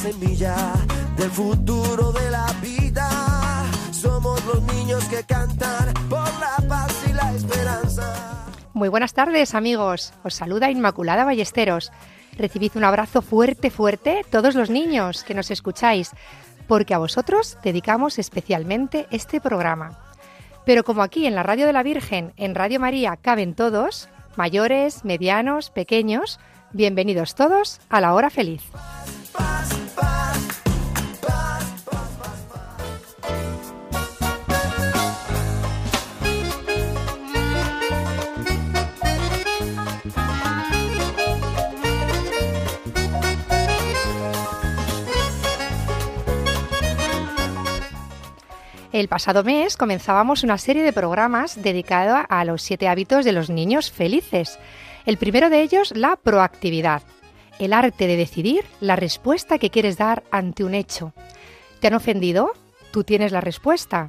Semilla del futuro de la vida. Somos los niños que cantan por la paz y la esperanza. Muy buenas tardes amigos, os saluda Inmaculada Ballesteros. Recibid un abrazo fuerte, fuerte todos los niños que nos escucháis, porque a vosotros dedicamos especialmente este programa. Pero como aquí en la Radio de la Virgen, en Radio María, caben todos, mayores, medianos, pequeños, bienvenidos todos a la hora feliz. El pasado mes comenzábamos una serie de programas dedicada a los siete hábitos de los niños felices. El primero de ellos, la proactividad, el arte de decidir la respuesta que quieres dar ante un hecho. ¿Te han ofendido? Tú tienes la respuesta.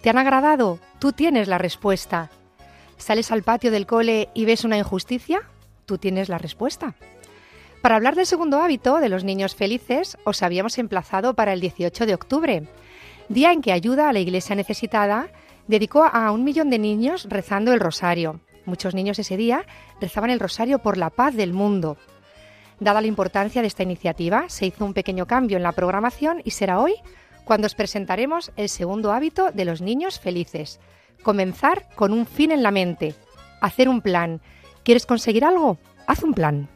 ¿Te han agradado? Tú tienes la respuesta. ¿Sales al patio del cole y ves una injusticia? Tú tienes la respuesta. Para hablar del segundo hábito de los niños felices, os habíamos emplazado para el 18 de octubre, día en que ayuda a la Iglesia necesitada dedicó a un millón de niños rezando el rosario. Muchos niños ese día rezaban el rosario por la paz del mundo. Dada la importancia de esta iniciativa, se hizo un pequeño cambio en la programación y será hoy cuando os presentaremos el segundo hábito de los niños felices. Comenzar con un fin en la mente. Hacer un plan. ¿Quieres conseguir algo? Haz un plan.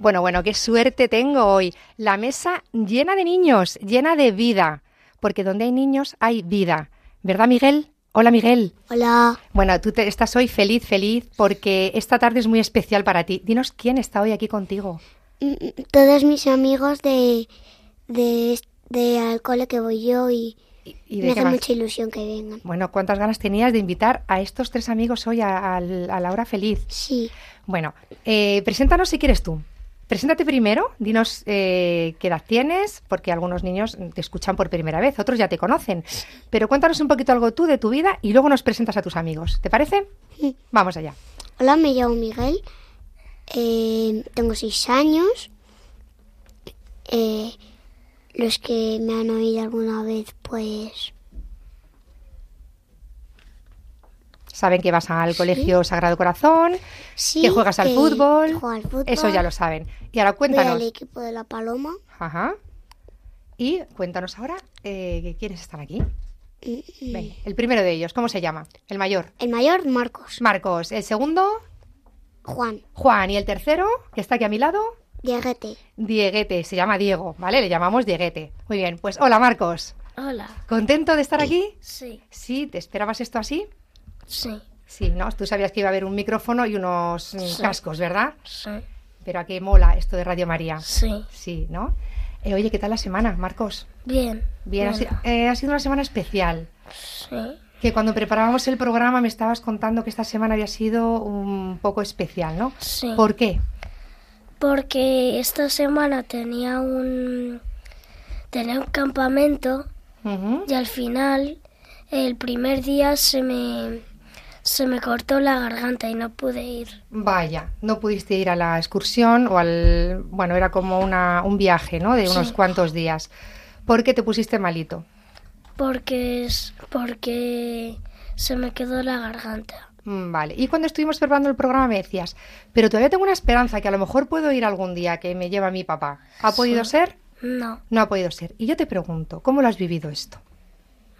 Bueno, bueno, qué suerte tengo hoy. La mesa llena de niños, llena de vida. Porque donde hay niños hay vida. ¿Verdad, Miguel? Hola, Miguel. Hola, Bueno, tú te- estás hoy feliz, feliz, porque esta tarde es muy especial para ti. Dinos quién está hoy aquí contigo. Mm, todos mis amigos de, de, de al cole que voy yo y, ¿Y, me hace más? mucha ilusión que vengan. Bueno, ¿cuántas ganas tenías de invitar a estos tres amigos hoy a la hora feliz? Sí, Bueno, eh, preséntanos si quieres tú. Preséntate primero, dinos eh, qué edad tienes, porque algunos niños te escuchan por primera vez, otros ya te conocen. Pero cuéntanos un poquito algo tú de tu vida y luego nos presentas a tus amigos. ¿Te parece? Sí. Vamos allá. hola, me llamo Miguel, eh, tengo seis años. Eh, los que me han oído alguna vez, pues Saben que vas al colegio Sagrado Corazón, sí. que juegas al que fútbol. juego al fútbol. Eso ya lo saben. Y ahora Voy al cuéntanos. equipo de la Paloma. Ajá. Y cuéntanos ahora eh, quiénes están aquí. Mm, Ven, el primero de ellos, ¿cómo se llama? El mayor. El mayor, Marcos. Marcos. El segundo, Juan. Juan. Y el tercero, que está aquí a mi lado, Dieguete. Dieguete. Se llama Diego, ¿vale? Le llamamos Dieguete. Muy bien. Pues hola, Marcos. Hola. ¿Contento de estar aquí? Sí, Sí, ¿te esperabas esto así? Sí, Sí, ¿no? Tú sabías que iba a haber un micrófono y unos Sí. cascos, ¿verdad? sí, Pero a qué mola esto de Radio María. sí. Sí, ¿no? Eh, oye, ¿qué tal la semana, Marcos? Bien. Bien, ha, si- bueno, eh, ha sido una semana especial. Sí, Que cuando preparábamos el programa me estabas contando que esta semana había sido un poco especial, ¿no? sí. ¿Por qué? Porque esta semana tenía un tenía un campamento y al final el primer día se me se me cortó la garganta y no pude ir. Vaya, no pudiste ir a la excursión o al... Bueno, era como una, un viaje, ¿no? De unos Sí. cuantos días. ¿Por qué te pusiste malito? Porque es porque se me quedó la garganta. Mm, Vale, y cuando estuvimos preparando el programa me decías, pero todavía tengo una esperanza que a lo mejor puedo ir algún día que me lleva mi papá. ¿Ha podido ser? No. No ha podido ser. Y yo te pregunto, ¿cómo lo has vivido esto?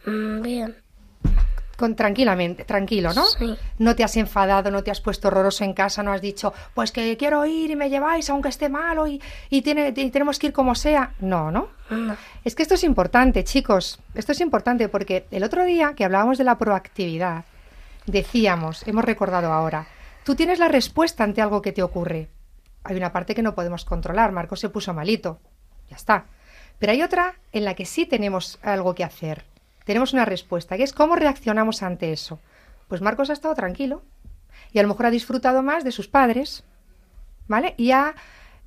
Mm, Bien. Con, tranquilamente, tranquilo, ¿no? Sí. No te has enfadado, no te has puesto horroroso en casa, no has dicho, pues que quiero ir y me lleváis aunque esté malo y, y tiene, y tenemos que ir como sea. No, ¿no? No. Es que esto es importante, chicos. Esto es importante porque el otro día que hablábamos de la proactividad, decíamos, hemos recordado ahora, tú tienes la respuesta ante algo que te ocurre. Hay una parte que no podemos controlar. Marcos se puso malito. Ya está. Pero hay otra en la que sí tenemos algo que hacer. Tenemos una respuesta, que es cómo reaccionamos ante eso. Pues Marcos ha estado tranquilo y a lo mejor ha disfrutado más de sus padres, ¿vale? Y ha,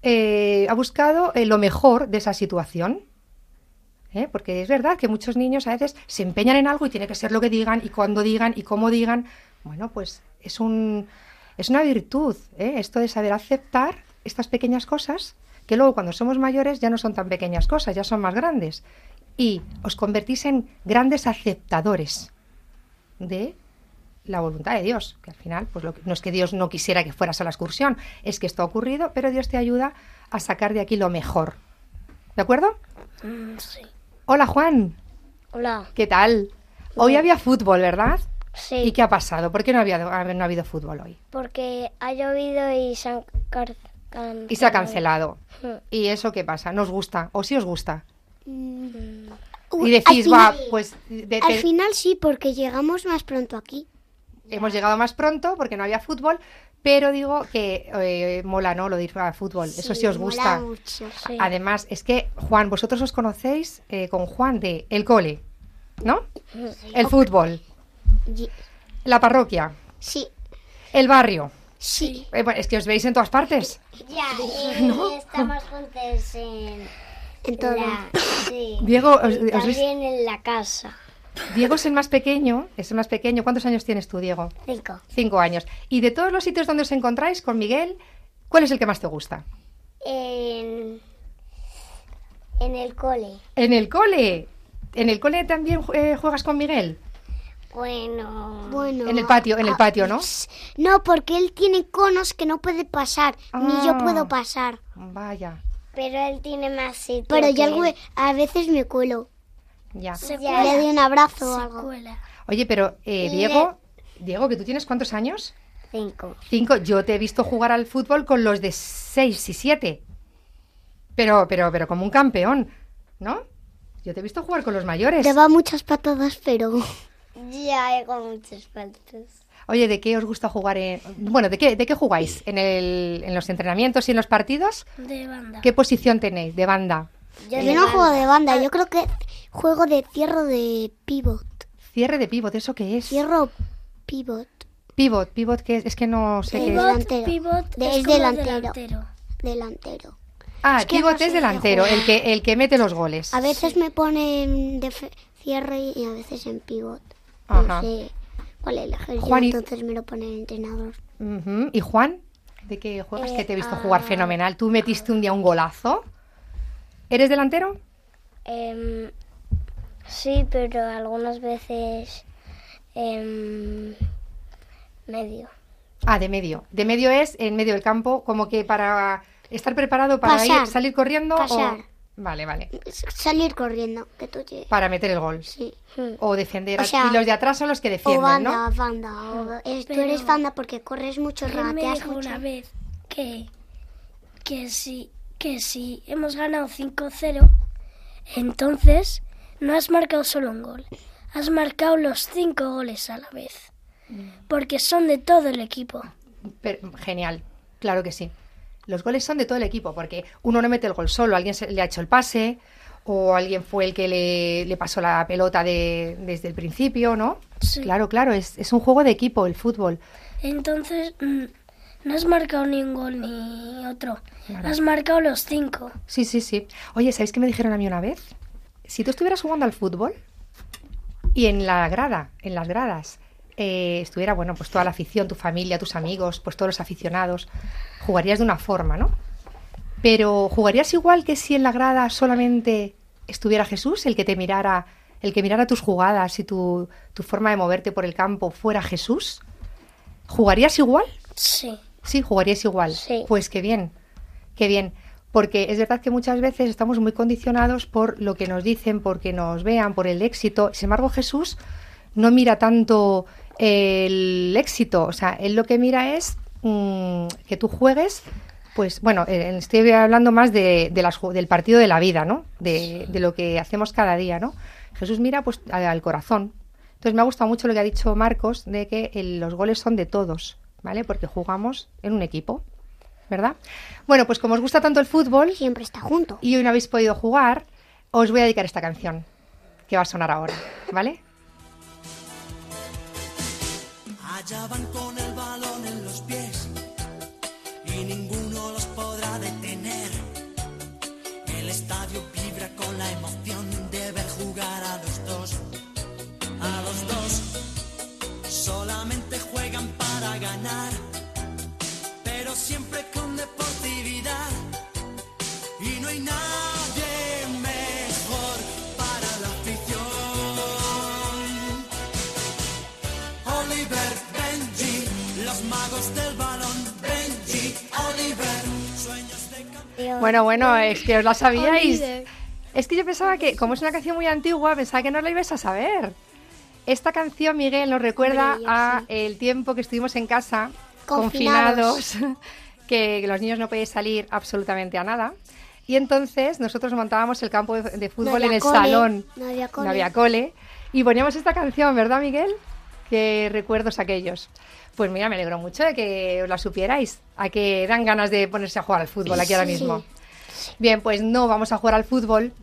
eh, ha buscado eh, lo mejor de esa situación. ¿eh? Porque es verdad que muchos niños a veces se empeñan en algo y tiene que ser lo que digan y cuando digan y cómo digan. Bueno, pues es, un, es una virtud, ¿eh? esto de saber aceptar estas pequeñas cosas que luego cuando somos mayores ya no son tan pequeñas cosas, ya son más grandes. Y os convertís en grandes aceptadores de la voluntad de Dios, que al final, pues lo que- no es que Dios no quisiera que fueras a la excursión, es que esto ha ocurrido, pero Dios te ayuda a sacar de aquí lo mejor. ¿De acuerdo? Mm, Sí. Hola Juan, Hola. ¿qué tal? Hoy había fútbol, ¿verdad? Sí, ¿Y qué ha pasado? ¿Por qué no, había, no ha habido fútbol hoy? porque ha llovido y se han car-. Y se ha cancelado. Mm. ¿Y eso qué pasa? ¿Nos gusta? ¿O sí os gusta? Uy, Y decís, va, pues de- Al final sí, porque llegamos más pronto aquí. hemos llegado más pronto porque no había fútbol, pero digo que eh, mola, ¿no? Lo de ir a fútbol. Eso sí os mola gusta. mucho. Sí. Además, es que, Juan, vosotros os conocéis eh, con Juan de el cole, ¿no? El fútbol, la parroquia, Sí, el barrio. sí. Eh, bueno, es que os veis en todas partes. Ya, estamos juntos en, En todo. la... Sí. Diego, os- Y os veis- también en la casa. Diego es el más pequeño, es el más pequeño. ¿Cuántos años tienes tú, Diego? Cinco. Cinco años. Y de todos los sitios donde os encontráis con Miguel, ¿cuál es el que más te gusta? En, en el cole. En el cole. ¿En el cole también eh, juegas con Miguel? Bueno, Bueno. En el patio, en el ah, patio, ¿no? No, porque él tiene conos que no puede pasar, ni yo Ah. puedo pasar. Vaya, pero él tiene más sitio. Pero yo algo- a veces me cuelo. ya. Se Ya. Le doy un abrazo o algo. cuela. Oye, pero eh, Diego, Diego, que tú tienes cuántos años? Cinco. Cinco. Yo te he visto jugar al fútbol con los de seis y siete. Pero, pero, pero como un campeón, ¿no? Yo te he visto jugar con los mayores. Va muchas patadas, pero Ya he con muchos faltos. Oye, ¿de qué os gusta jugar? En... Bueno, ¿de qué, ¿de qué jugáis? ¿En, el, ¿En los entrenamientos y en los partidos? De banda. ¿Qué posición tenéis de banda? Yo, yo de no juego de banda, yo creo que juego de cierro de pivot. Cierre de pivot, ¿eso qué es? Cierro pivot, Pivot, pivot, ¿qué es? Es que no sé qué es. Pivot. Pivot, delantero. pivot De- es, delantero. delantero. delantero. Ah, es que pivot no sé es de delantero, el que, el que mete los goles. A veces me ponen de fe- cierre y a veces en pivot. Ajá. No sé cuál yo, Juan, y- entonces me lo pone el entrenador. ¿Y Juan? ¿De qué juegas? Eh, que te he visto ah. jugar fenomenal. Tú metiste un día un golazo. ¿Eres delantero? Em, sí, pero algunas veces em, medio. Ah, de medio. De medio es en medio del campo, como que para estar preparado para Pasar. ir, salir corriendo. o- Pasar. Vale, vale. Salir corriendo, que tú llegues. Para meter el gol. Sí. O defender. O sea, y los de atrás son los que O defienden, banda, ¿no? banda. O, es- tú Pero- eres banda porque corres mucho, dijo mucho. una vez que, que, si, que si hemos ganado 5-0, entonces no has marcado solo un gol, has marcado los cinco goles a la vez. Porque son de todo el equipo. Pero- genial, claro que sí. Los goles son de todo el equipo, porque uno no mete el gol solo, alguien se- le ha hecho el pase, o alguien fue el que le, le pasó la pelota de- desde el principio, ¿no? Sí. Claro, claro, es, es un juego de equipo el fútbol. Entonces mm, no has marcado ni un gol ni otro. Claro. Has marcado los cinco. Sí, sí, sí. Oye, ¿sabéis qué me dijeron a mí una vez? Si tú estuvieras jugando al fútbol y en la grada, en las gradas, eh, estuviera, bueno, pues toda la afición, tu familia, tus amigos, pues todos los aficionados, jugarías de una forma, ¿no? Pero ¿jugarías igual que si en la grada solamente estuviera Jesús, el que te mirara, el que mirara tus jugadas y tu, tu forma de moverte por el campo fuera Jesús, ¿jugarías igual? Sí. Sí, jugarías igual. Sí. Pues qué bien, qué bien. Porque es verdad que muchas veces estamos muy condicionados por lo que nos dicen, porque nos vean, por el éxito. Sin embargo, Jesús no mira tanto el éxito. O sea, él lo que mira es mm, que tú juegues. Pues bueno, eh, estoy hablando más de, de las del partido de la vida, ¿no? De, de lo que hacemos cada día, ¿no? Jesús mira pues al, al corazón. Entonces me ha gustado mucho lo que ha dicho Marcos de que el- los goles son de todos, ¿vale? Porque jugamos en un equipo, ¿verdad? Bueno, pues como os gusta tanto el fútbol Siempre está junto. y hoy no habéis podido jugar, os voy a dedicar esta canción que va a sonar ahora, ¿vale? Allá van Bueno, bueno, es que os la sabíais. Es que yo pensaba que, como es una canción muy antigua, pensaba que no la ibais a saber. Esta canción, Miguel, nos recuerda Hombre, a el tiempo que estuvimos en casa, Confinados. confinados, que los niños no podían salir absolutamente a nada. Y entonces nosotros montábamos el campo de, de fútbol en el cole, salón. no había cole. No había cole. Y poníamos esta canción, ¿verdad, Miguel? Qué recuerdos aquellos. Pues mira, me alegro mucho de que os la supierais. A que dan ganas de ponerse a jugar al fútbol aquí ahora mismo. Bien, pues no vamos a jugar al fútbol.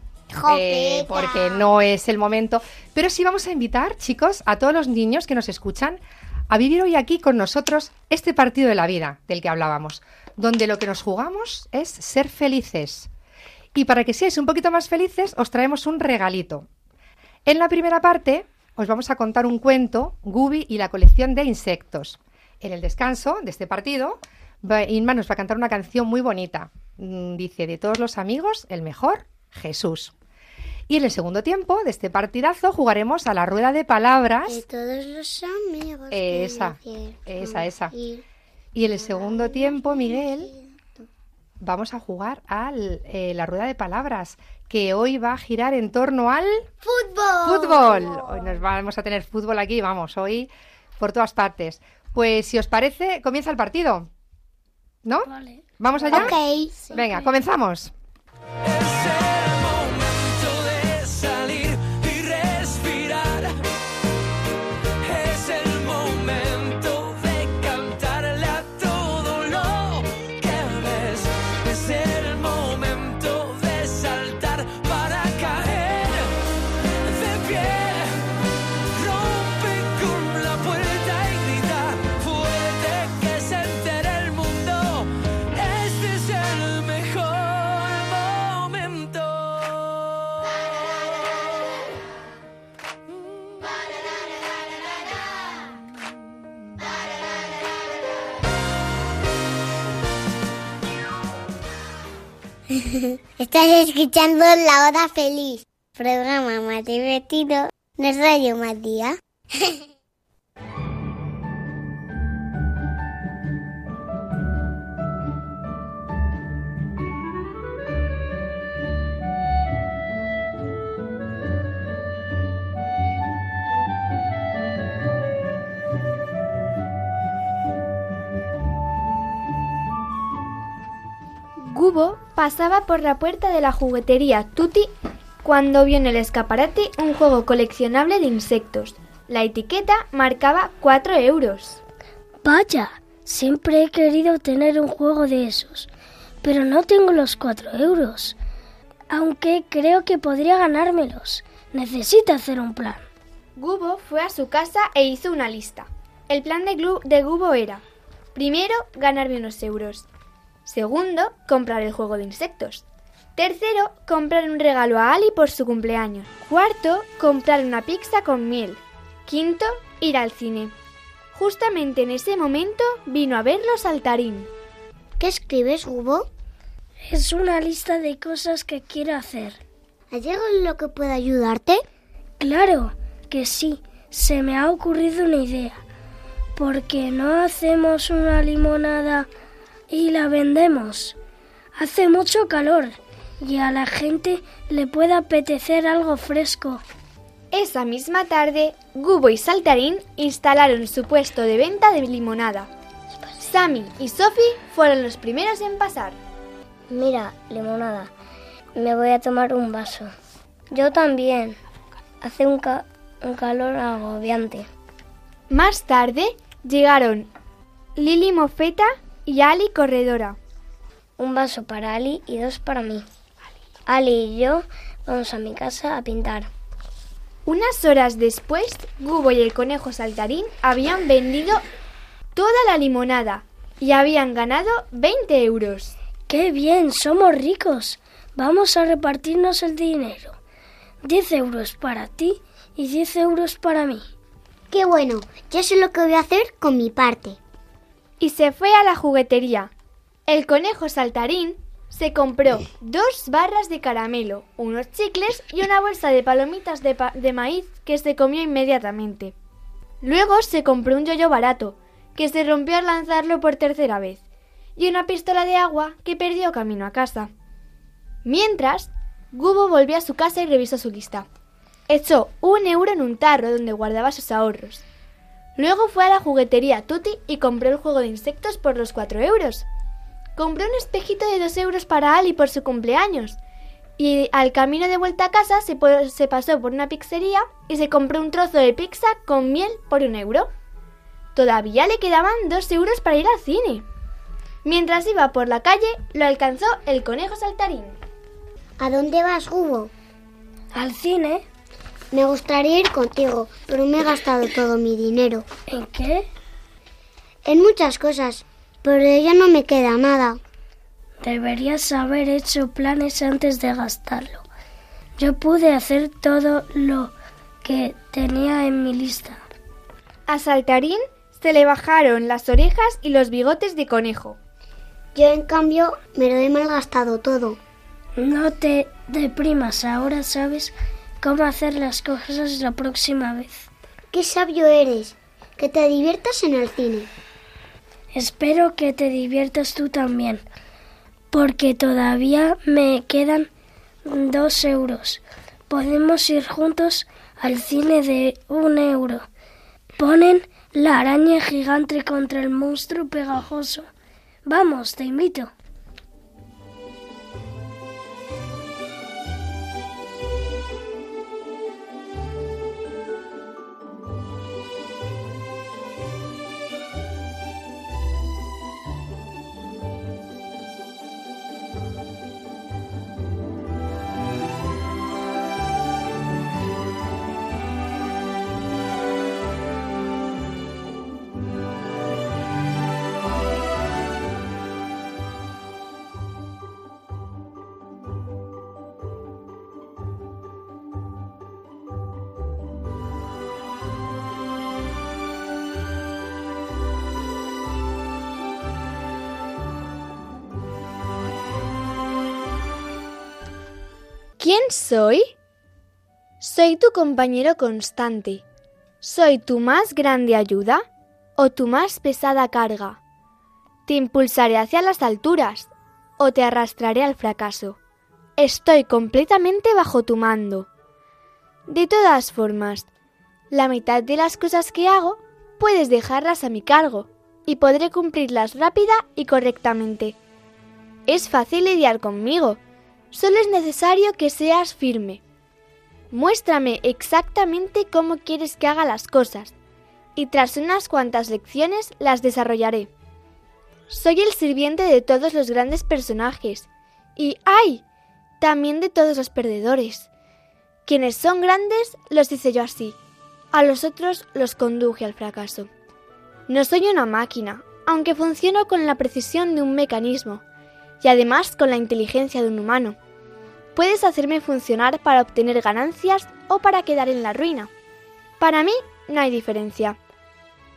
eh, porque no es el momento. Pero sí vamos a invitar, chicos, a todos los niños que nos escuchan a vivir hoy aquí con nosotros este partido de la vida del que hablábamos, donde lo que nos jugamos es ser felices. Y para que seáis un poquito más felices, os traemos un regalito. En la primera parte os vamos a contar un cuento, Gubi y la colección de insectos. En el descanso de este partido, Inma nos va a cantar una canción muy bonita. Mm, Dice, de todos los amigos, el mejor, Jesús. Y en el segundo tiempo de este partidazo jugaremos a la rueda de palabras. De todos los amigos. Esa, esa, esa. y- Y en el segundo tiempo, Miguel, vamos a jugar a la rueda de palabras, que hoy va a girar en torno al ¡Fútbol! fútbol. Hoy nos vamos a tener fútbol aquí, vamos, hoy por todas partes. Pues si os parece, comienza el partido. ¿No? Vale. ¿Vamos allá? Ok. Venga, comenzamos. Estás escuchando La Hora Feliz, programa más divertido de Radio Matías. Gubo pasaba por la puerta de la juguetería Tutti cuando vio en el escaparate un juego coleccionable de insectos. La etiqueta marcaba 4 euros. Vaya, siempre he querido tener un juego de esos, pero no tengo los cuatro euros. Aunque creo que podría ganármelos. Necesito hacer un plan. Gubo fue a su casa e hizo una lista. El plan de, de Gubo era, primero, ganarme unos euros. Segundo, comprar el juego de insectos. Tercero, comprar un regalo a Ali por su cumpleaños. Cuarto, comprar una pizza con miel. Quinto, ir al cine. Justamente en ese momento vino a verlo Saltarín. ¿Qué escribes, Hugo? Es una lista de cosas que quiero hacer. ¿Hay algo en lo que pueda ayudarte? Claro que sí, se me ha ocurrido una idea. ¿Por qué no hacemos una limonada y la vendemos? Hace mucho calor y a la gente le puede apetecer algo fresco. Esa misma tarde, Gubo y Saltarín instalaron su puesto de venta de limonada. Sammy y Sophie fueron los primeros en pasar. Mira, limonada, me voy a tomar un vaso. Yo también. Hace un, ca- un calor agobiante. Más tarde llegaron Lily Mofeta y Ali Corredora. Un vaso para Ali y dos para mí. Ali y yo vamos a mi casa a pintar. Unas horas después, Gubo y el conejo saltarín habían vendido toda la limonada y habían ganado 20 euros. ¡Qué bien! Somos ricos. Vamos a repartirnos el dinero. 10 euros para ti y 10 euros para mí. Qué bueno, ya sé lo que voy a hacer con mi parte. Y se fue a la juguetería. El conejo saltarín se compró dos barras de caramelo, unos chicles y una bolsa de palomitas de, pa- de maíz que se comió inmediatamente. Luego se compró un yoyo barato, que se rompió al lanzarlo por tercera vez, y una pistola de agua que perdió camino a casa. Mientras, Gubo volvió a su casa y revisó su lista. Echó un euro en un tarro donde guardaba sus ahorros. Luego fue a la juguetería Tutti y compró el juego de insectos por los 4 euros. Compró un espejito de 2 euros para Ali por su cumpleaños. Y al camino de vuelta a casa se, pasó por una pizzería y se compró un trozo de pizza con miel por un euro. Todavía le quedaban 2 euros para ir al cine. Mientras iba por la calle, lo alcanzó el conejo saltarín. ¿A dónde vas, Hugo? ¿Al cine? Me gustaría ir contigo, pero me he gastado todo mi dinero. ¿En qué? En muchas cosas, pero ya no me queda nada. Deberías haber hecho planes antes de gastarlo. Yo pude hacer todo lo que tenía en mi lista. A Saltarín se le bajaron las orejas y los bigotes de conejo. Yo, en cambio, me lo he malgastado todo. No te deprimas, ahora sabes cómo hacer las cosas la próxima vez. Qué sabio eres. Que te diviertas en el cine. Espero que te diviertas tú también, porque todavía me quedan dos euros. Podemos ir juntos al cine de un euro. Ponen la araña gigante contra el monstruo pegajoso. Vamos, te invito. Soy? Soy tu compañero constante. ¿Soy tu más grande ayuda o tu más pesada carga? ¿Te impulsaré hacia las alturas o te arrastraré al fracaso? Estoy completamente bajo tu mando. De todas formas, la mitad de las cosas que hago puedes dejarlas a mi cargo y podré cumplirlas rápida y correctamente. Es fácil lidiar conmigo. Solo es necesario que seas firme. Muéstrame exactamente cómo quieres que haga las cosas, y tras unas cuantas lecciones las desarrollaré. Soy el sirviente de todos los grandes personajes, y ¡ay! también de todos los perdedores. Quienes son grandes los hice yo así, a los otros los conduje al fracaso. No soy una máquina, aunque funciono con la precisión de un mecanismo, y además con la inteligencia de un humano. Puedes hacerme funcionar para obtener ganancias o para quedar en la ruina. Para mí no hay diferencia.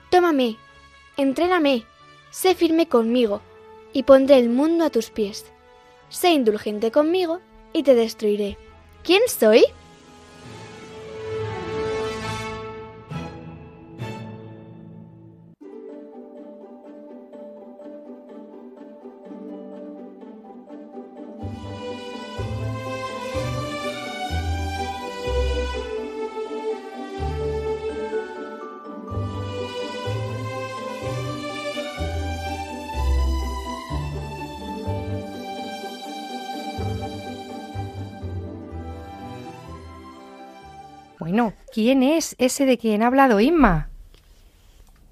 Tómame, entréname, sé firme conmigo y pondré el mundo a tus pies. Sé indulgente conmigo y te destruiré. ¿Quién soy? Bueno, ¿quién es ese de quien ha hablado Inma?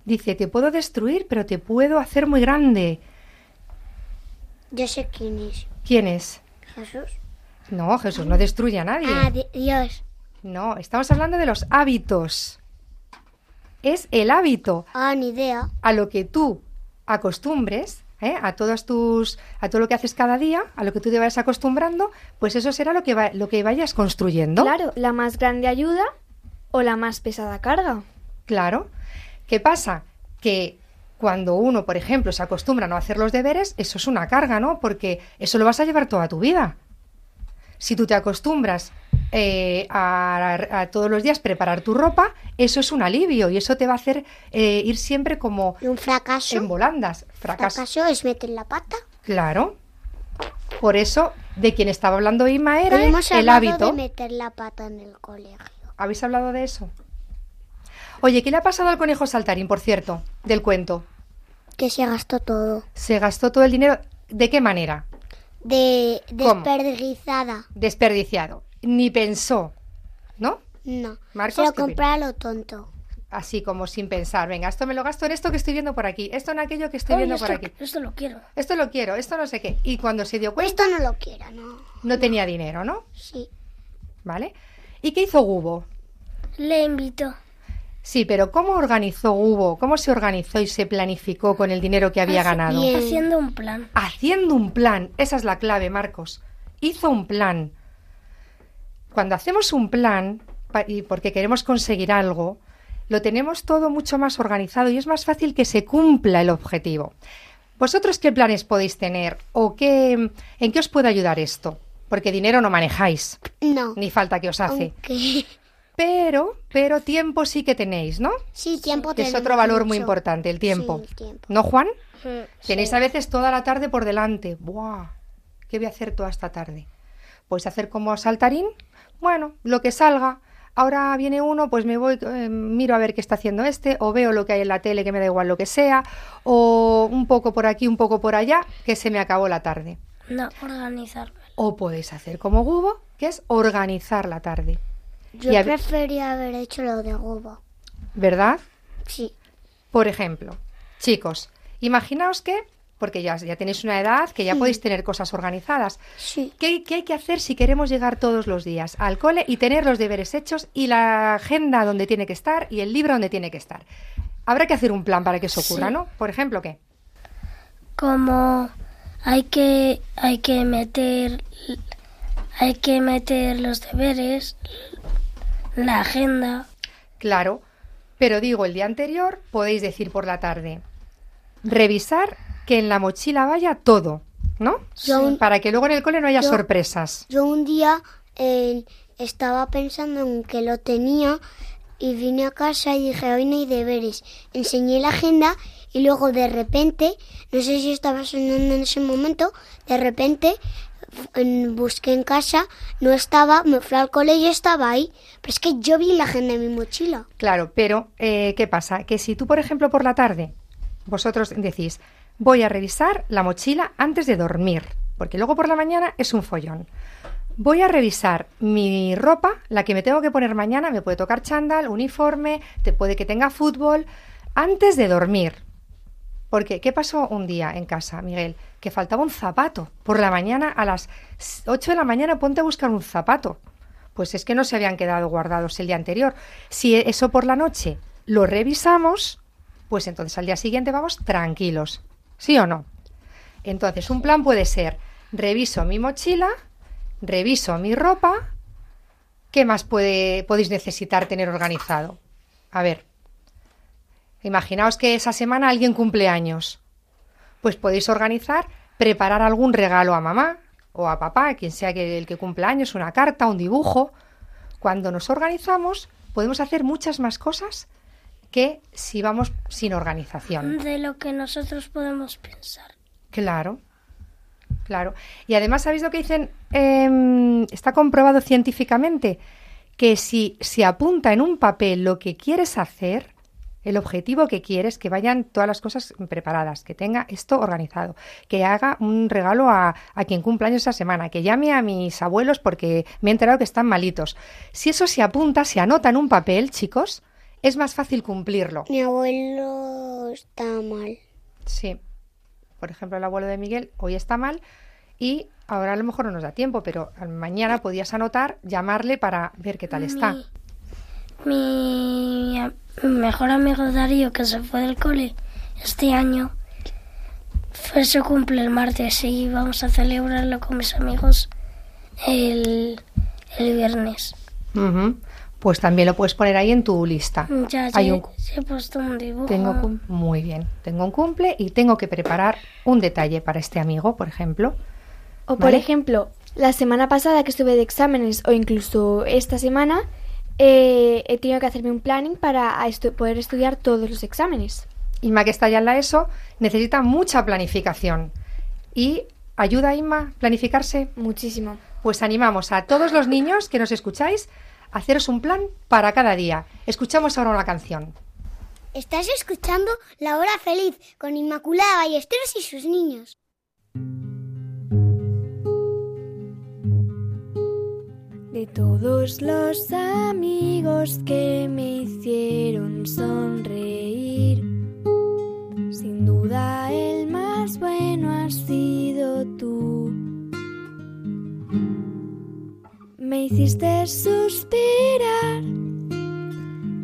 Dice, te puedo destruir, pero te puedo hacer muy grande. Yo sé quién es. ¿Quién es? Jesús. No, Jesús no destruye a nadie. Ah, di- Dios. No, estamos hablando de los hábitos. Es el hábito Ah, ni idea. a lo que tú acostumbres, ¿eh? a todos tus, a todo lo que haces cada día, a lo que tú te vayas acostumbrando, pues eso será lo que va- lo que vayas construyendo. Claro, la más grande ayuda o la más pesada carga. Claro. ¿Qué pasa? Que cuando uno, por ejemplo, se acostumbra a no hacer los deberes, eso es una carga, ¿no? Porque eso lo vas a llevar toda tu vida. Si tú te acostumbras eh, a, a todos los días preparar tu ropa, eso es un alivio y eso te va a hacer eh, ir siempre como Y un fracaso. en volandas. Fracaso. Fracaso es meter la pata. Claro. Por eso, de quien estaba hablando Ima era hemos el hábito. de meter la pata en el colegio. ¿Habéis hablado de eso? Oye, ¿qué le ha pasado al conejo saltarín, por cierto, del cuento? Que se gastó todo. Se gastó todo el dinero. ¿De qué manera? De ¿Cómo? desperdiciada. Desperdiciado. Ni pensó, ¿no? No. Marcos, compré a lo tonto. Así como sin pensar. Venga, esto me lo gasto en esto que estoy viendo por aquí. Esto en aquello que estoy Oye, viendo esto, por aquí. esto lo quiero. Esto lo quiero, esto no sé qué. Y cuando se dio cuenta, Esto no lo quiera, no. no tenía dinero, ¿no? Sí. ¿Vale? ¿Y qué hizo Gubo? Le invito. Sí, pero ¿cómo organizó Hugo? ¿Cómo se organizó y se planificó con el dinero que había ganado? bien. Haciendo un plan. Haciendo un plan. Esa es la clave, Marcos. Hizo un plan. Cuando hacemos un plan, y porque queremos conseguir algo, lo tenemos todo mucho más organizado y es más fácil que se cumpla el objetivo. ¿Vosotros qué planes podéis tener o qué, en qué os puede ayudar esto? Porque dinero no manejáis, No. ni falta que os hace. Aunque... Pero, pero tiempo sí que tenéis, ¿no? Sí, tiempo Que es otro valor muy importante, el tiempo. Sí, el tiempo. ¿No, Juan? Mm, Tenéis sí. a veces toda la tarde por delante. ¡Buah! ¿Qué voy a hacer toda esta tarde? ¿Podéis hacer como saltarín? Bueno, lo que salga. Ahora viene uno, pues me voy, eh, miro a ver qué está haciendo este, o veo lo que hay en la tele, que me da igual lo que sea, o un poco por aquí, un poco por allá, que se me acabó la tarde. No, organizarme. O podéis hacer como Gubo, que es organizar la tarde. Yo Y prefería haber hecho lo de Gubo. ¿Verdad? Sí. Por ejemplo, chicos, imaginaos que, porque ya, ya tenéis una edad, que ya podéis tener cosas organizadas. Sí. ¿Qué, qué hay que hacer si queremos llegar todos los días al cole y tener los deberes hechos y la agenda donde tiene que estar y el libro donde tiene que estar? Habrá que hacer un plan para que eso ocurra, Sí. ¿no? Por ejemplo, ¿qué? Como hay que hay que meter hay que meter los deberes, la agenda. Claro, pero digo, el día anterior podéis decir por la tarde, revisar que en la mochila vaya todo, ¿no? Un- Para que luego en el cole no haya yo- sorpresas. Yo un día eh, estaba pensando en que lo tenía y vine a casa y dije, hoy no hay deberes. Enseñé la agenda y luego de repente, no sé si estaba soñando en ese momento, de repente en- busqué en casa, no estaba, me fui al cole y estaba ahí. Pero es que yo vi la agenda en mi mochila. Claro, pero eh, ¿qué pasa? Que si tú, por ejemplo, por la tarde, vosotros decís, voy a revisar la mochila antes de dormir, porque luego por la mañana es un follón. Voy a revisar mi ropa, la que me tengo que poner mañana, me puede tocar chándal, uniforme, te puede que tenga fútbol, antes de dormir. Porque, ¿qué pasó un día en casa, Miguel? Que faltaba un zapato. Por la mañana, a las 8 de la mañana, ponte a buscar un zapato. Pues es que no se habían quedado guardados el día anterior. Si eso por la noche lo revisamos, pues entonces al día siguiente vamos tranquilos. ¿Sí o no? Entonces, un plan puede ser, reviso mi mochila, reviso mi ropa, ¿qué más puede, podéis necesitar tener organizado? A ver, imaginaos que esa semana alguien cumple años. Pues podéis organizar, preparar algún regalo a mamá o a papá, quien sea el que cumple años, una carta, un dibujo. Cuando nos organizamos, podemos hacer muchas más cosas que si vamos sin organización. De lo que nosotros podemos pensar. Claro, claro. Y además, ¿sabéis lo que dicen? Em, está comprobado científicamente que si se apunta en un papel lo que quieres hacer, el objetivo que quieres, que vayan todas las cosas preparadas, que tenga esto organizado, que haga un regalo a, a quien cumpla años esa semana, que llame a mis abuelos porque me he enterado que están malitos. Si eso se apunta, se anota en un papel, chicos, es más fácil cumplirlo. Mi abuelo está mal. Sí. Por ejemplo, el abuelo de Miguel hoy está mal y ahora a lo mejor no nos da tiempo, pero mañana podías anotar, llamarle para ver qué tal está. Mi mejor amigo Darío, que se fue del cole este año, fue su cumple el martes y vamos a celebrarlo con mis amigos el, el viernes. Pues también lo puedes poner ahí en tu lista. Ya, Hay ya- un- ya he puesto un dibujo. Tengo cum- muy bien. Tengo un cumple y tengo que preparar un detalle para este amigo, por ejemplo. O por ejemplo, la semana pasada que estuve de exámenes o incluso esta semana eh, he tenido que hacerme un planning para estu- poder estudiar todos los exámenes. Inma, que está ya en la ESO, necesita mucha planificación. ¿Y ayuda a Inma a planificarse? Muchísimo. Pues animamos a todos los niños que nos escucháis haceros un plan para cada día. Escuchamos ahora una canción. Estás escuchando La Hora Feliz con Inmaculada Ballesteros y sus niños. De todos los amigos que me hicieron sonreír, sin duda Me hiciste suspirar,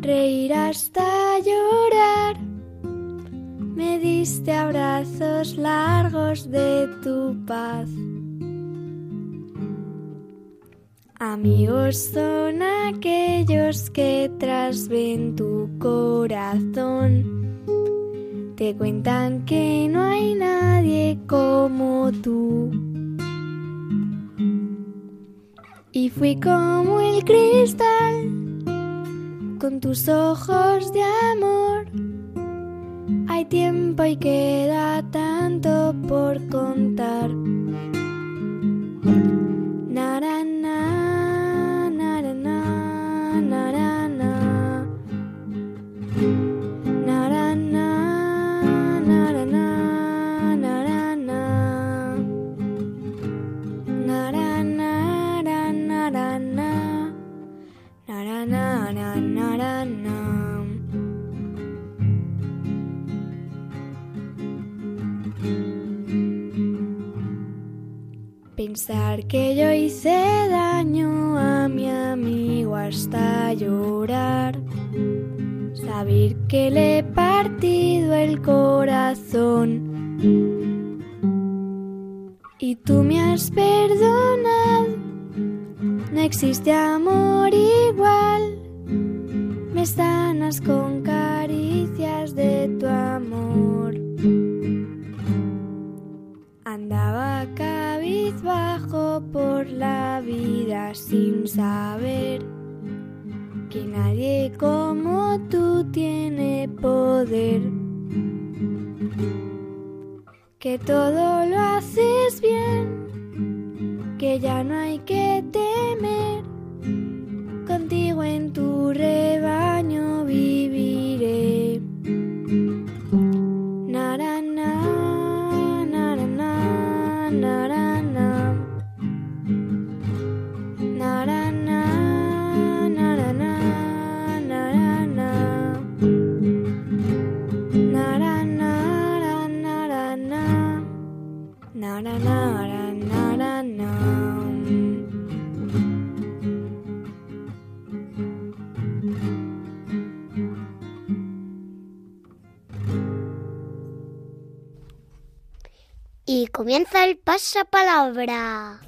reír hasta llorar. Me diste abrazos largos de tu paz. Amigos son aquellos que tras ven tu corazón. Te cuentan que no hay nadie como tú. Y fui como el cristal, con tus ojos de amor. Hay tiempo y queda tanto por contar. Pensar que yo hice daño a mi amigo hasta llorar. Saber que le he partido el corazón. Y tú me has perdonado. No existe amor igual. Me sanas con la vida sin saber que nadie como tú tiene poder. Que todo lo haces bien, que ya no hay que temer. Contigo en tu rebaño viviré. Comienza el pasapalabra.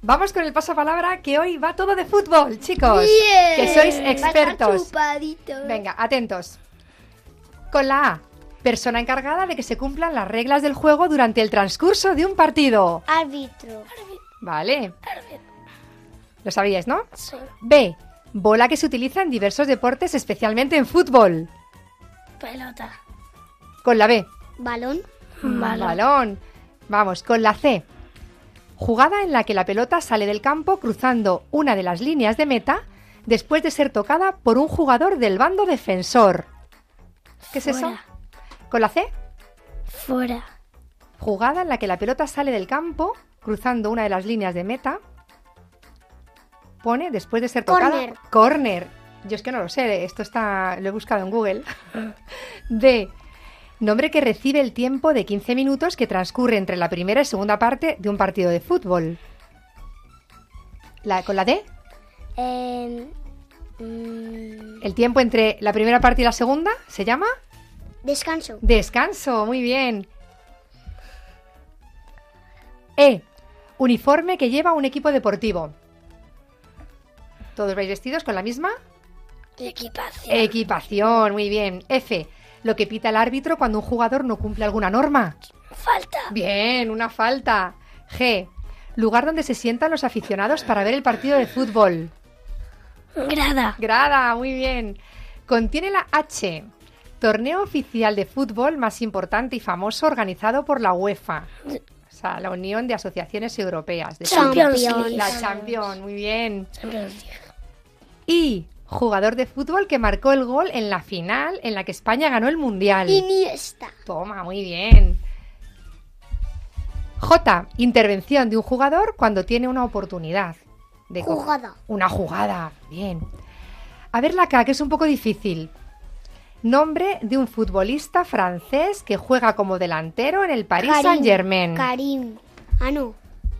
Vamos con el pasapalabra que hoy va todo de fútbol, chicos. Que sois expertos. Venga, atentos. Con la A, persona encargada de que se cumplan las reglas del juego durante el transcurso de un partido. Árbitro. Vale. Lo sabíais, ¿no? Sí. B, bola que se utiliza en diversos deportes, especialmente en fútbol. Pelota. Con la B, Balón. Balón. balón. Vamos, con la C. Jugada en la que la pelota sale del campo cruzando una de las líneas de meta después de ser tocada por un jugador del bando defensor. ¿Qué es eso? ¿Con la C? Fuera. Jugada en la que la pelota sale del campo cruzando una de las líneas de meta. Pone después de ser tocada. Corner. Corner. Yo es que no lo sé, esto está lo he buscado en Google. D. Nombre que recibe el tiempo de 15 minutos que transcurre entre la primera y segunda parte de un partido de fútbol. La, ¿Con la D? Eh, mm, El tiempo entre la primera parte y la segunda se llama descanso. descanso. Muy bien. E. Uniforme que lleva un equipo deportivo. ¿Todos vais vestidos con la misma? Equipación. Equipación, muy bien. F. Lo que pita el árbitro cuando un jugador no cumple alguna norma. Falta. Bien, una falta. G. Lugar donde se sientan los aficionados para ver el partido de fútbol. Grada. Grada, muy bien. Contiene la H. Torneo oficial de fútbol más importante y famoso organizado por la UEFA. O sea, la Unión de Asociaciones Europeas. de Champions. La Champions, muy bien. Champions. Y jugador de fútbol que marcó el gol en la final en la que España ganó el Mundial. Iniesta. Toma, muy bien. J. Intervención de un jugador cuando tiene una oportunidad. De Jugada. Una jugada. Bien. A ver la K, que es un poco difícil. Nombre de un futbolista francés que juega como delantero en el Paris Karim. Saint Germain. Karim. Ah, no.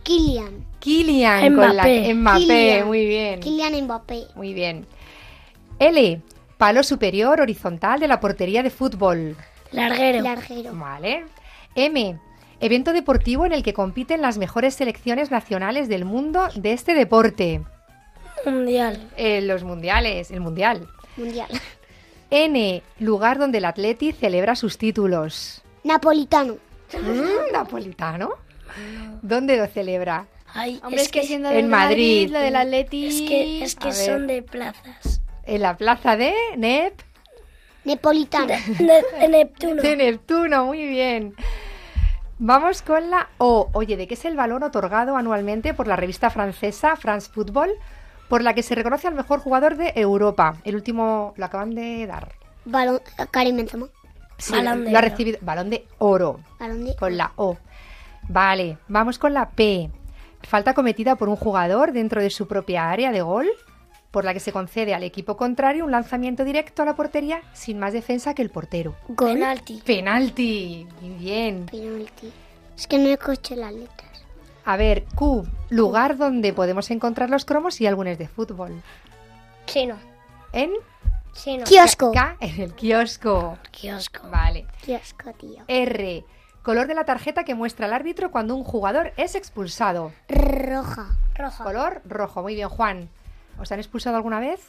Kylian. Kylian con la Mbappé. Mbappé, Kylian. muy bien. Kylian Mbappé. Muy bien. L. Palo superior horizontal de la portería de fútbol. Larguero. Larguero. Vale. M. Evento deportivo en el que compiten las mejores selecciones nacionales del mundo de este deporte. Mundial. Eh, los mundiales, el mundial. Mundial. N. Lugar donde el Atleti celebra sus títulos. Napolitano. Mm, Napolitano. ¿Dónde lo celebra? Ay, Hombre, es que, siendo en Madrid. lo del Atleti... es que, es son de plazas. En la plaza de Nep. Nepolitano. De, de Neptuno. De Neptuno, muy bien. Vamos con la O. Oye, ¿de qué es el balón otorgado anualmente por la revista francesa France Football? Por la que se reconoce al mejor jugador de Europa. El último lo acaban de dar. Balón. Karim Benzema. Sí, Balón de lo ha oro. recibido. Balón de oro. Balón de. Con la O. Vale, vamos con la P. Falta cometida por un jugador dentro de su propia área de gol, por la que se concede al equipo contrario un lanzamiento directo a la portería sin más defensa que el portero. Gol. Penalti. Penalti. Muy bien. Penalti. Es que no escuché las letras. A ver, Q, lugar donde podemos encontrar los cromos y álbumes de fútbol. Chino. En Chino. Kiosco. K, en el kiosco. Kiosco. Vale. Kiosco, tío. R, color de la tarjeta que muestra el árbitro cuando un jugador es expulsado. Roja. Roja. Color rojo. Muy bien, Juan. ¿Os han expulsado alguna vez?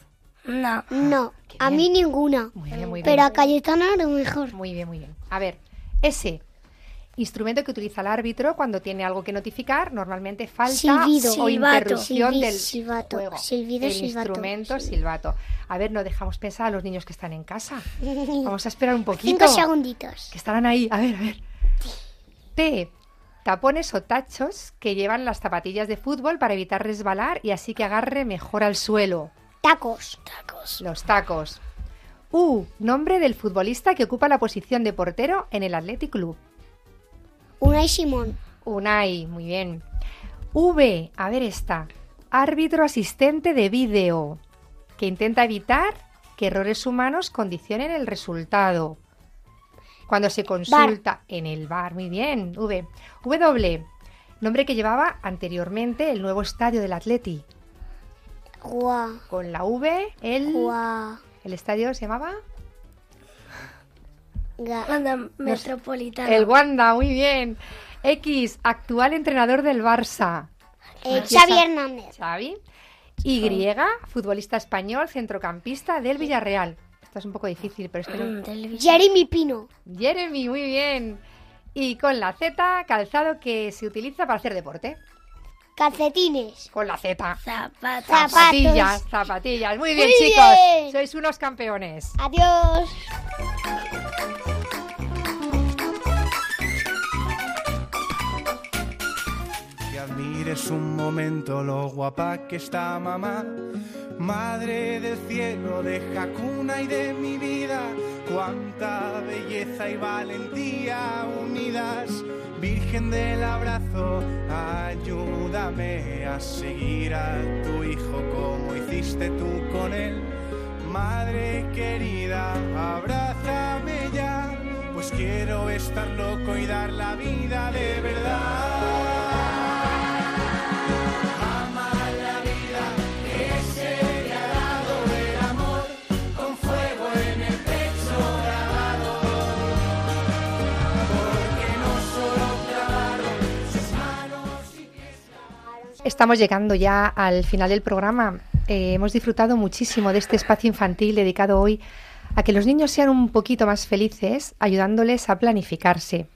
No. No. Qué A bien. mí ninguna. Muy bien, muy Pero bien. a Cayetano a lo mejor. Muy bien, muy bien. A ver, S. Instrumento que utiliza el árbitro cuando tiene algo que notificar, normalmente falta Silbido. o Silbato. interrupción Silbi- del silbato. juego. Silbido, el silbato. instrumento silbato. A ver, no dejamos pensar a los niños que están en casa. Vamos a esperar un poquito. Cinco segunditos. Que estarán ahí. A ver, a ver. T. Tapones o tachos que llevan las zapatillas de fútbol para evitar resbalar y así que agarre mejor al suelo. Tacos. Tacos. Los tacos. U. Nombre del futbolista que ocupa la posición de portero en el Athletic Club. Unai Simón. Unai, muy bien. V. A ver esta. Árbitro asistente de vídeo que intenta evitar que errores humanos condicionen el resultado. Cuando se consulta en el bar, muy bien. V. W. Nombre que llevaba anteriormente el nuevo estadio del Atleti. Gua. Con la V, el, Gua. el estadio se llamaba Ga. Anda, Metropolitano. El Wanda, muy bien. X, actual entrenador del Barça. Eh, Xavi Hernández. Xavi. Y, futbolista español, centrocampista del Villarreal. Esto es un poco difícil, pero es que no. Jeremy Pino. Jeremy, muy bien. Y con la Z, calzado que se utiliza para hacer deporte. Calcetines. Con la Z. Zapatos. Zapatos. Zapatillas, zapatillas. Muy bien, Muy chicos. bien. Sois unos campeones. Adiós. Olvides un momento lo guapa que está mamá. Madre del cielo, de Hakuna y de mi vida, cuánta belleza y valentía unidas. Virgen del abrazo, ayúdame a seguir a tu hijo como hiciste tú con él. Madre querida, abrázame ya, pues quiero estar loco y dar la vida de verdad. Estamos llegando ya al final del programa. Eh, hemos disfrutado muchísimo de este espacio infantil dedicado hoy a que los niños sean un poquito más felices, ayudándoles a planificarse.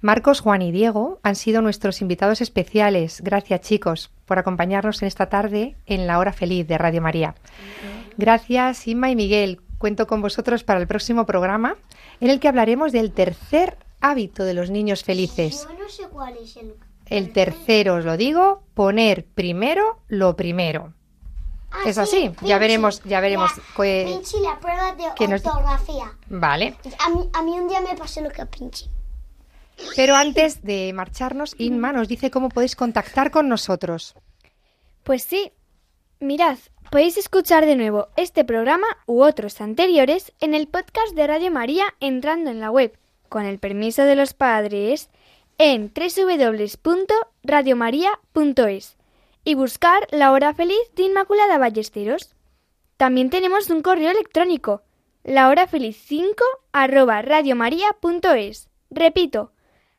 Marcos, Juan y Diego han sido nuestros invitados especiales. Gracias, chicos, por acompañarnos en esta tarde en la hora feliz de Radio María. Gracias, Inma y Miguel. Cuento con vosotros para el próximo programa, en el que hablaremos del tercer hábito de los niños felices. Yo no sé cuál es el... El tercero, os lo digo, poner primero lo primero. Ah, Es sí, así, ya veremos, ya veremos. La, que- Pinchi, la prueba de que nos- ortografía. Vale. A mí, a mí un día me pasó lo que a Pinchi. Pero antes de marcharnos, Inma nos dice cómo podéis contactar con nosotros. Pues sí. Mirad, podéis escuchar de nuevo este programa u otros anteriores en el podcast de Radio María entrando en la web, con el permiso de los padres, en www.radiomaria.es y buscar la hora feliz de Inmaculada Ballesteros. También tenemos un correo electrónico, la hora feliz 5 arroba radiomaria.es. Repito,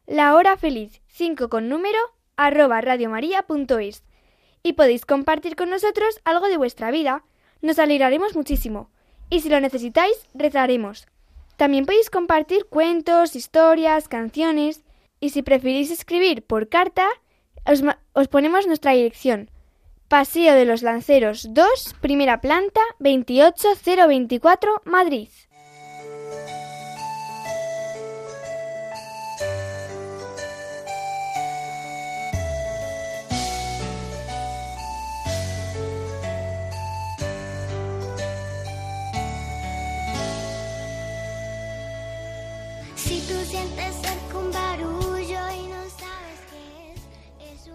la hora feliz 5 con número arroba radiomaria.es. Y podéis compartir con nosotros algo de vuestra vida. Nos alegraremos muchísimo. Y si lo necesitáis, rezaremos. También podéis compartir cuentos, historias, canciones. Y si preferís escribir por carta, os, os ponemos nuestra dirección. Paseo de los Lanceros 2, primera planta, 28024, Madrid.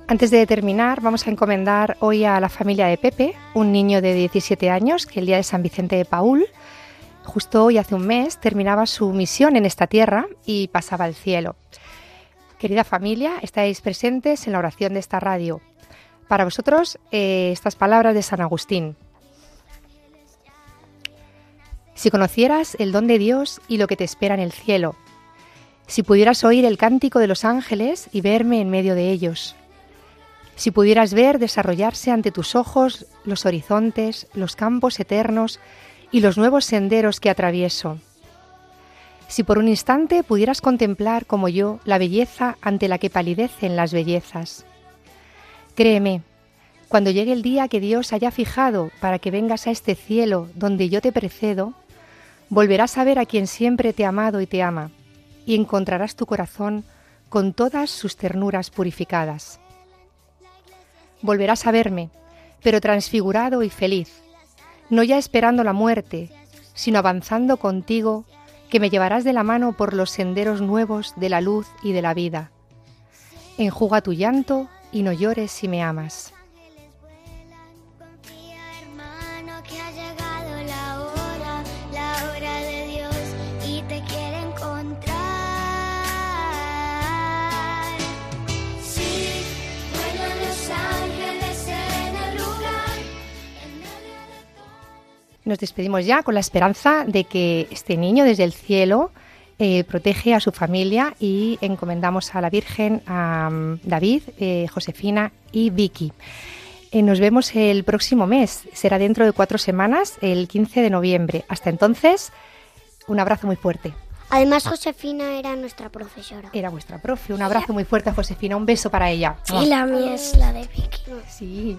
Antes de terminar, vamos a encomendar hoy a la familia de Pepe, un niño de 17 años que el día de San Vicente de Paul, justo hoy hace un mes, terminaba su misión en esta tierra y pasaba al cielo. Querida familia, estáis presentes en la oración de esta radio. Para vosotros, eh, estas palabras de San Agustín. Si conocieras el don de Dios y lo que te espera en el cielo, si pudieras oír el cántico de los ángeles y verme en medio de ellos, si pudieras ver desarrollarse ante tus ojos los horizontes, los campos eternos y los nuevos senderos que atravieso, si por un instante pudieras contemplar como yo la belleza ante la que palidecen las bellezas. Créeme, cuando llegue el día que Dios haya fijado para que vengas a este cielo donde yo te precedo, volverás a ver a quien siempre te ha amado y te ama, y encontrarás tu corazón con todas sus ternuras purificadas. Volverás a verme, pero transfigurado y feliz, no ya esperando la muerte, sino avanzando contigo, que me llevarás de la mano por los senderos nuevos de la luz y de la vida. Enjuga tu llanto y no llores si me amas. Nos despedimos ya con la esperanza de que este niño desde el cielo eh, protege a su familia y encomendamos a la Virgen a mm, David, eh, Josefina y Vicky. Eh, nos vemos el próximo mes, será dentro de cuatro semanas, el 15 de noviembre. Hasta entonces, un abrazo muy fuerte. Además, Josefina era nuestra profesora. Era vuestra profe, un abrazo muy fuerte a Josefina, un beso para ella. Y la mía es la de Vicky. Sí.